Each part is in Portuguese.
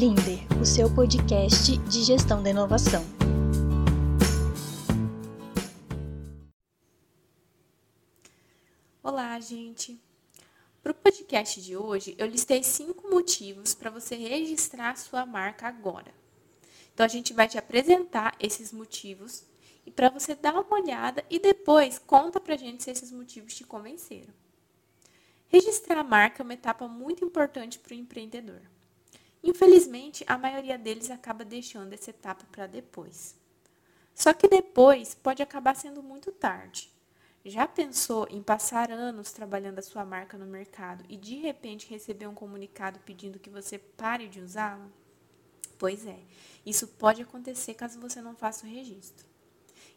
Blinder, o seu podcast de gestão da inovação. Olá, gente! Para o podcast de hoje, eu listei cinco motivos para você registrar sua marca agora. Então, a gente vai te apresentar esses motivos e para você dar uma olhada e depois conta para a gente se esses motivos te convenceram. Registrar a marca é uma etapa muito importante para o empreendedor. Infelizmente, a maioria deles acaba deixando essa etapa para depois. Só que depois pode acabar sendo muito tarde. Já pensou em passar anos trabalhando a sua marca no mercado e de repente receber um comunicado pedindo que você pare de usá-la? Pois é, isso pode acontecer caso você não faça o registro.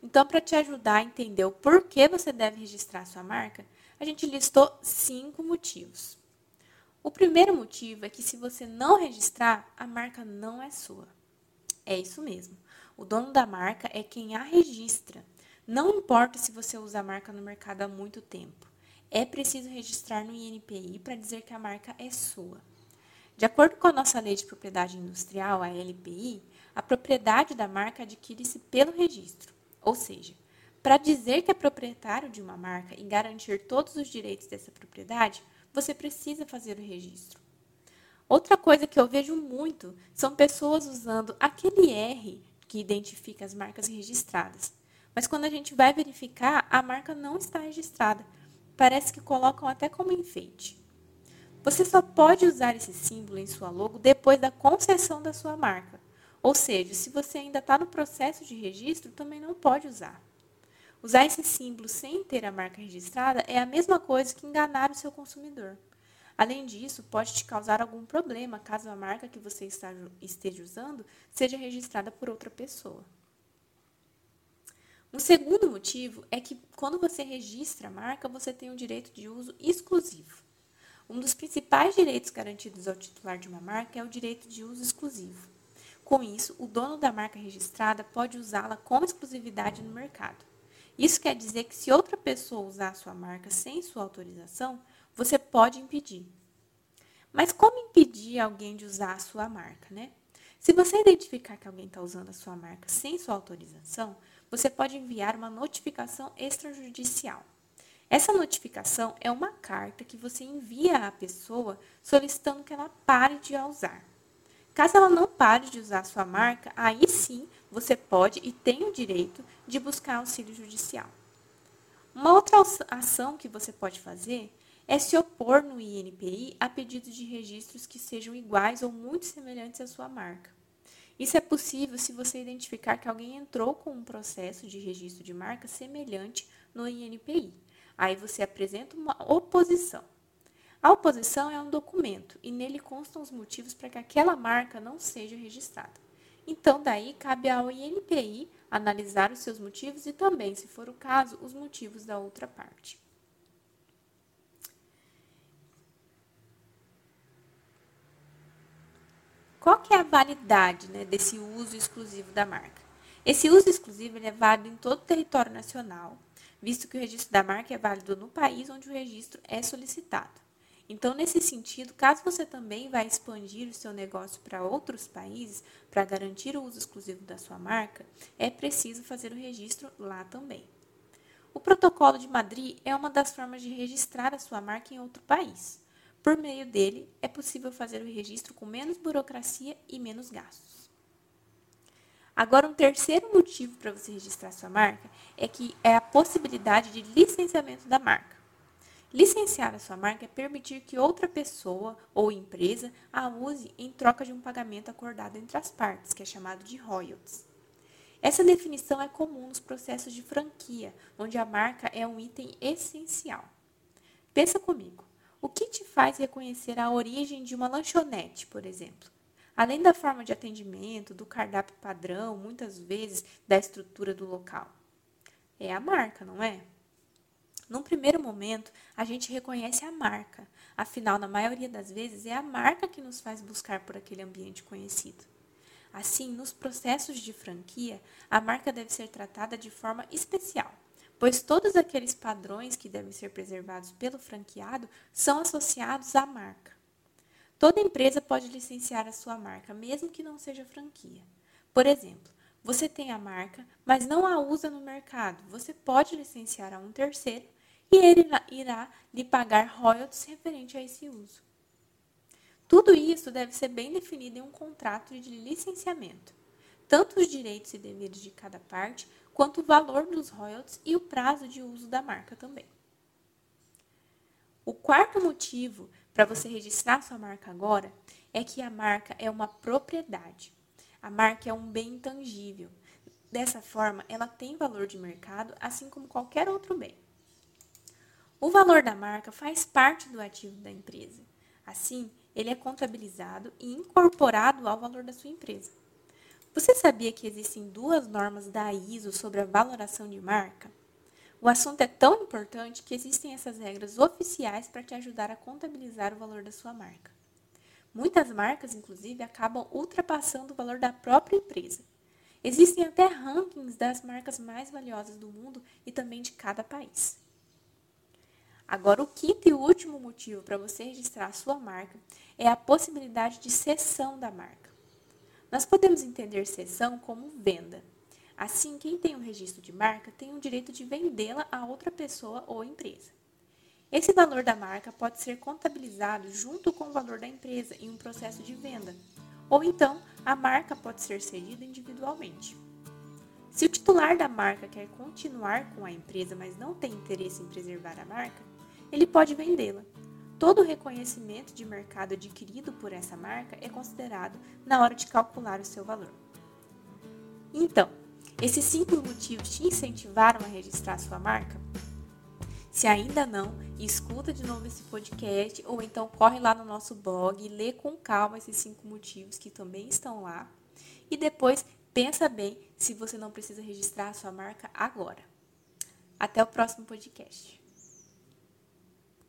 Então, para te ajudar a entender o porquê você deve registrar sua marca, a gente listou cinco motivos. O primeiro motivo é que se você não registrar, a marca não é sua. É isso mesmo. O dono da marca é quem a registra. Não importa se você usa a marca no mercado há muito tempo. É preciso registrar no INPI para dizer que a marca é sua. De acordo com a nossa Lei de Propriedade Industrial, a LPI, a propriedade da marca adquire-se pelo registro. Ou seja, para dizer que é proprietário de uma marca e garantir todos os direitos dessa propriedade, você precisa fazer o registro. Outra coisa que eu vejo muito são pessoas usando aquele R que identifica as marcas registradas. Mas quando a gente vai verificar, a marca não está registrada. Parece que colocam até como enfeite. Você só pode usar esse símbolo em sua logo depois da concessão da sua marca. Ou seja, se você ainda está no processo de registro, também não pode usar. Usar esse símbolo sem ter a marca registrada é a mesma coisa que enganar o seu consumidor. Além disso, pode te causar algum problema caso a marca que você esteja usando seja registrada por outra pessoa. Um segundo motivo é que quando você registra a marca, você tem um direito de uso exclusivo. Um dos principais direitos garantidos ao titular de uma marca é o direito de uso exclusivo. Com isso, o dono da marca registrada pode usá-la com exclusividade no mercado. Isso quer dizer que se outra pessoa usar a sua marca sem sua autorização, você pode impedir. Mas como impedir alguém de usar a sua marca, né? Se você identificar que alguém está usando a sua marca sem sua autorização, você pode enviar uma notificação extrajudicial. Essa notificação é uma carta que você envia à pessoa solicitando que ela pare de a usar. Caso ela não pare de usar sua marca, aí sim você pode e tem o direito de buscar auxílio judicial. Uma outra ação que você pode fazer é se opor no INPI a pedidos de registros que sejam iguais ou muito semelhantes à sua marca. Isso é possível se você identificar que alguém entrou com um processo de registro de marca semelhante no INPI. Aí você apresenta uma oposição. A oposição é um documento e nele constam os motivos para que aquela marca não seja registrada. Então, daí cabe ao INPI analisar os seus motivos e também, se for o caso, os motivos da outra parte. Qual que é a validade né, desse uso exclusivo da marca? Esse uso exclusivo é válido em todo o território nacional, visto que o registro da marca é válido no país onde o registro é solicitado. Então, nesse sentido, caso você também vá expandir o seu negócio para outros países para garantir o uso exclusivo da sua marca, é preciso fazer o registro lá também. O Protocolo de Madrid é uma das formas de registrar a sua marca em outro país. Por meio dele, é possível fazer o registro com menos burocracia e menos gastos. Agora, um terceiro motivo para você registrar sua marca é que é a possibilidade de licenciamento da marca. Licenciar a sua marca é permitir que outra pessoa ou empresa a use em troca de um pagamento acordado entre as partes, que é chamado de royalties. Essa definição é comum nos processos de franquia, onde a marca é um item essencial. Pensa comigo. O que te faz reconhecer a origem de uma lanchonete, por exemplo? Além da forma de atendimento, do cardápio padrão, muitas vezes da estrutura do local. É a marca, não é? Num primeiro momento, a gente reconhece a marca, afinal, na maioria das vezes, é a marca que nos faz buscar por aquele ambiente conhecido. Assim, nos processos de franquia, a marca deve ser tratada de forma especial pois todos aqueles padrões que devem ser preservados pelo franqueado são associados à marca. Toda empresa pode licenciar a sua marca, mesmo que não seja franquia. Por exemplo, você tem a marca, mas não a usa no mercado. Você pode licenciar a um terceiro e ele irá lhe pagar royalties referente a esse uso. Tudo isso deve ser bem definido em um contrato de licenciamento, tanto os direitos e deveres de cada parte, quanto o valor dos royalties e o prazo de uso da marca também. O quarto motivo para você registrar sua marca agora é que a marca é uma propriedade. A marca é um bem intangível. Dessa forma, ela tem valor de mercado, assim como qualquer outro bem. O valor da marca faz parte do ativo da empresa. Assim, ele é contabilizado e incorporado ao valor da sua empresa. Você sabia que existem duas normas da ISO sobre a valoração de marca? O assunto é tão importante que existem essas regras oficiais para te ajudar a contabilizar o valor da sua marca. Muitas marcas, inclusive, acabam ultrapassando o valor da própria empresa. Existem até rankings das marcas mais valiosas do mundo e também de cada país. Agora, o quinto e último motivo para você registrar a sua marca é a possibilidade de cessão da marca. Nós podemos entender cessão como venda. Assim, quem tem um registro de marca tem o direito de vendê-la a outra pessoa ou empresa. Esse valor da marca pode ser contabilizado junto com o valor da empresa em um processo de venda, ou então a marca pode ser cedida individualmente. Se o titular da marca quer continuar com a empresa, mas não tem interesse em preservar a marca, ele pode vendê-la. Todo o reconhecimento de mercado adquirido por essa marca é considerado na hora de calcular o seu valor. Então, esses cinco motivos te incentivaram a registrar sua marca? Se ainda não, escuta de novo esse podcast ou então corre lá no nosso blog e lê com calma esses cinco motivos que também estão lá. E depois pensa bem se você não precisa registrar a sua marca agora. Até o próximo podcast.